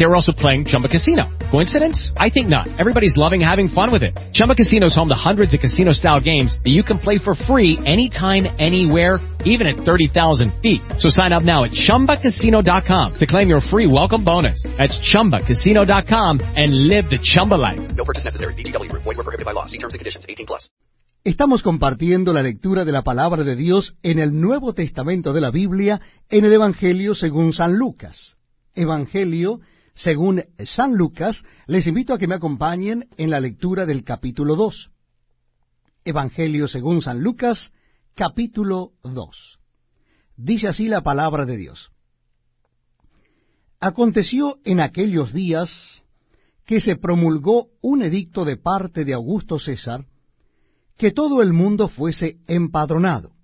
They were also playing Chumba Casino. Coincidence? I think not. Everybody's loving having fun with it. Chumba Casino is home to hundreds of casino-style games that you can play for free anytime, anywhere, even at 30,000 feet. So sign up now at ChumbaCasino.com to claim your free welcome bonus. That's ChumbaCasino.com and live the Chumba life. No purchase necessary. VGW. Void were prohibited by law. See terms and conditions. 18 plus. Estamos compartiendo la lectura de la palabra de Dios en el Nuevo Testamento de la Biblia en el Evangelio según San Lucas. Evangelio según San Lucas, les invito a que me acompañen en la lectura del capítulo 2. Evangelio según San Lucas, capítulo 2. Dice así la palabra de Dios. Aconteció en aquellos días que se promulgó un edicto de parte de Augusto César, que todo el mundo fuese empadronado.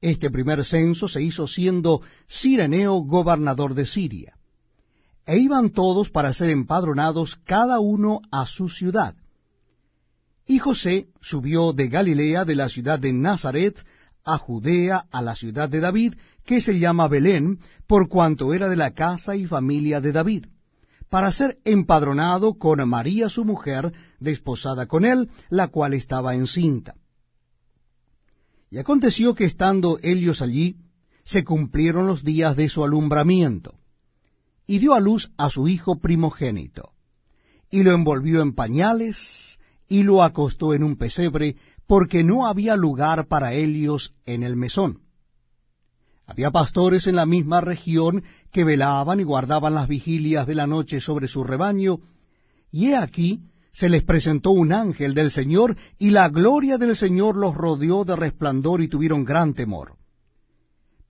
Este primer censo se hizo siendo Cireneo gobernador de Siria. E iban todos para ser empadronados cada uno a su ciudad. Y José subió de Galilea, de la ciudad de Nazaret, a Judea, a la ciudad de David, que se llama Belén, por cuanto era de la casa y familia de David, para ser empadronado con María su mujer, desposada con él, la cual estaba encinta. Y aconteció que estando ellos allí, se cumplieron los días de su alumbramiento, y dio a luz a su hijo primogénito, y lo envolvió en pañales, y lo acostó en un pesebre, porque no había lugar para ellos en el mesón. Había pastores en la misma región que velaban y guardaban las vigilias de la noche sobre su rebaño, y he aquí se les presentó un ángel del Señor, y la gloria del Señor los rodeó de resplandor y tuvieron gran temor.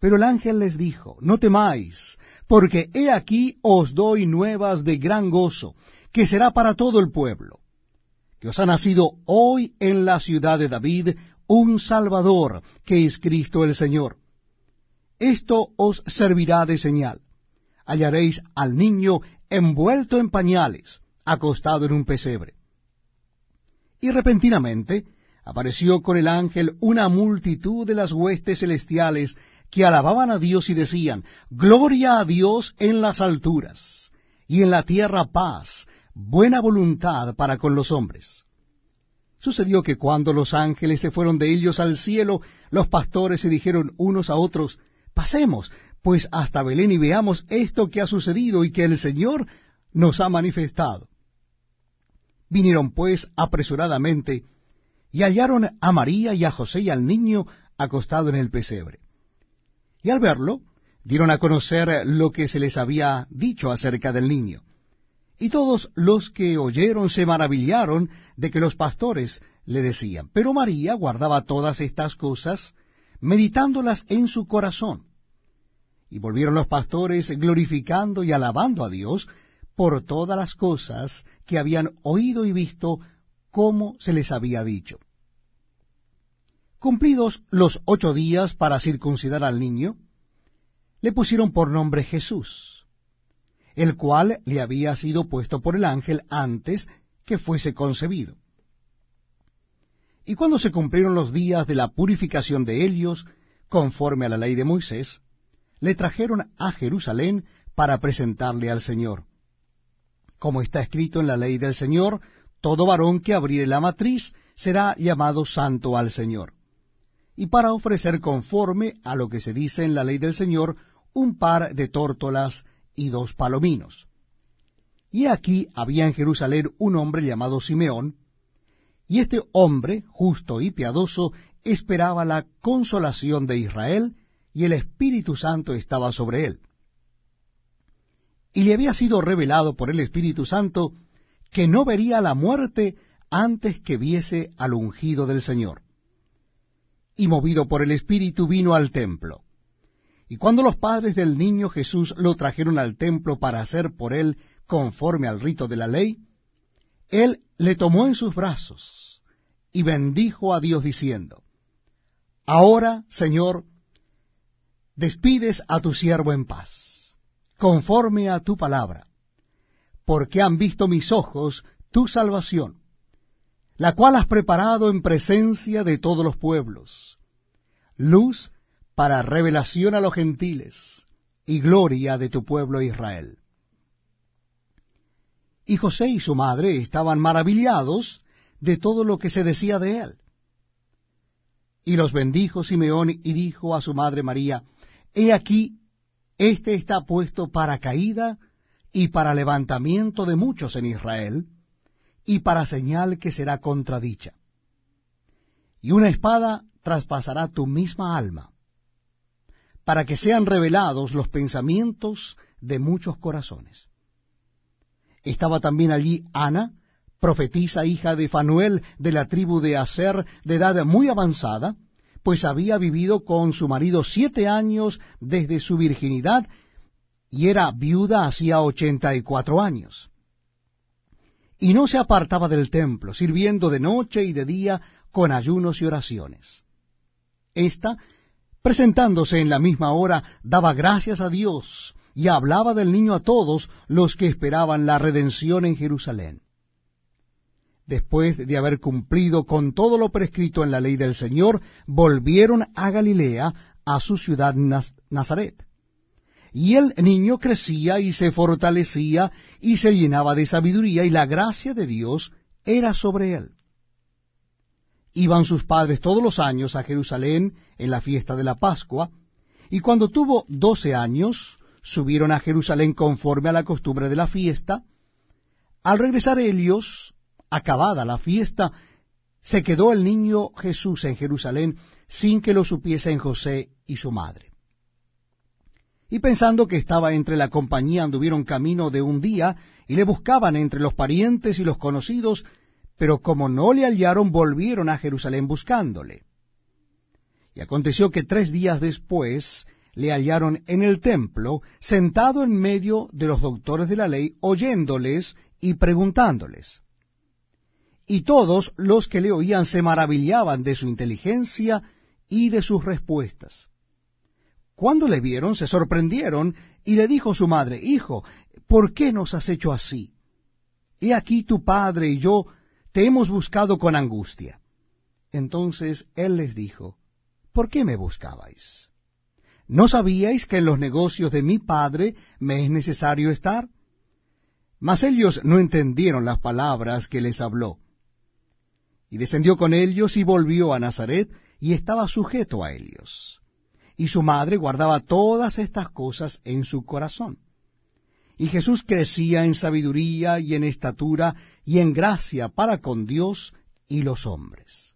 Pero el ángel les dijo, No temáis, porque he aquí os doy nuevas de gran gozo, que será para todo el pueblo que os ha nacido hoy en la ciudad de David un Salvador, que es Cristo el Señor. Esto os servirá de señal. Hallaréis al niño envuelto en pañales, acostado en un pesebre. Y repentinamente apareció con el ángel una multitud de las huestes celestiales que alababan a Dios y decían, Gloria a Dios en las alturas, y en la tierra paz, buena voluntad para con los hombres. Sucedió que cuando los ángeles se fueron de ellos al cielo, los pastores se dijeron unos a otros, Pasemos, pues hasta Belén y veamos esto que ha sucedido y que el Señor nos ha manifestado. Vinieron pues apresuradamente y hallaron a María y a José y al niño acostado en el pesebre. Y al verlo, dieron a conocer lo que se les había dicho acerca del niño. Y todos los que oyeron se maravillaron de que los pastores le decían. Pero María guardaba todas estas cosas, meditándolas en su corazón. Y volvieron los pastores glorificando y alabando a Dios por todas las cosas que habían oído y visto como se les había dicho. Cumplidos los ocho días para circuncidar al niño, le pusieron por nombre Jesús el cual le había sido puesto por el ángel antes que fuese concebido. Y cuando se cumplieron los días de la purificación de Helios, conforme a la ley de Moisés, le trajeron a Jerusalén para presentarle al Señor. Como está escrito en la ley del Señor, todo varón que abriere la matriz será llamado santo al Señor. Y para ofrecer conforme a lo que se dice en la ley del Señor, un par de tórtolas y dos palominos. Y aquí había en Jerusalén un hombre llamado Simeón, y este hombre, justo y piadoso, esperaba la consolación de Israel, y el Espíritu Santo estaba sobre él. Y le había sido revelado por el Espíritu Santo que no vería la muerte antes que viese al ungido del Señor. Y movido por el Espíritu vino al templo. Y cuando los padres del niño Jesús lo trajeron al templo para hacer por él conforme al rito de la ley, él le tomó en sus brazos y bendijo a Dios diciendo, Ahora, Señor, despides a tu siervo en paz, conforme a tu palabra, porque han visto mis ojos tu salvación, la cual has preparado en presencia de todos los pueblos, luz para revelación a los gentiles y gloria de tu pueblo Israel. Y José y su madre estaban maravillados de todo lo que se decía de él. Y los bendijo Simeón y dijo a su madre María, He aquí, este está puesto para caída y para levantamiento de muchos en Israel, y para señal que será contradicha. Y una espada traspasará tu misma alma, para que sean revelados los pensamientos de muchos corazones. Estaba también allí Ana, profetisa hija de Fanuel de la tribu de Aser, de edad muy avanzada, pues había vivido con su marido siete años desde su virginidad, y era viuda hacía ochenta y cuatro años. Y no se apartaba del templo, sirviendo de noche y de día con ayunos y oraciones. Esta presentándose en la misma hora, daba gracias a Dios y hablaba del niño a todos los que esperaban la redención en Jerusalén. Después de haber cumplido con todo lo prescrito en la ley del Señor, volvieron a Galilea, a su ciudad Nazaret. Y el niño crecía y se fortalecía y se llenaba de sabiduría y la gracia de Dios era sobre él iban sus padres todos los años a Jerusalén en la fiesta de la Pascua, y cuando tuvo doce años, subieron a Jerusalén conforme a la costumbre de la fiesta. Al regresar ellos, acabada la fiesta, se quedó el niño Jesús en Jerusalén sin que lo supiesen José y su madre. Y pensando que estaba entre la compañía, anduvieron camino de un día y le buscaban entre los parientes y los conocidos, pero como no le hallaron, volvieron a Jerusalén buscándole. Y aconteció que tres días después le hallaron en el templo, sentado en medio de los doctores de la ley, oyéndoles y preguntándoles. Y todos los que le oían se maravillaban de su inteligencia y de sus respuestas. Cuando le vieron, se sorprendieron, y le dijo su madre, Hijo, ¿por qué nos has hecho así? He aquí tu padre y yo te hemos buscado con angustia. Entonces él les dijo, ¿por qué me buscabais? ¿No sabíais que en los negocios de mi padre me es necesario estar? Mas ellos no entendieron las palabras que les habló. Y descendió con ellos y volvió a Nazaret, y estaba sujeto a ellos. Y su madre guardaba todas estas cosas en su corazón. Y Jesús crecía en sabiduría y en estatura y en gracia para con Dios y los hombres.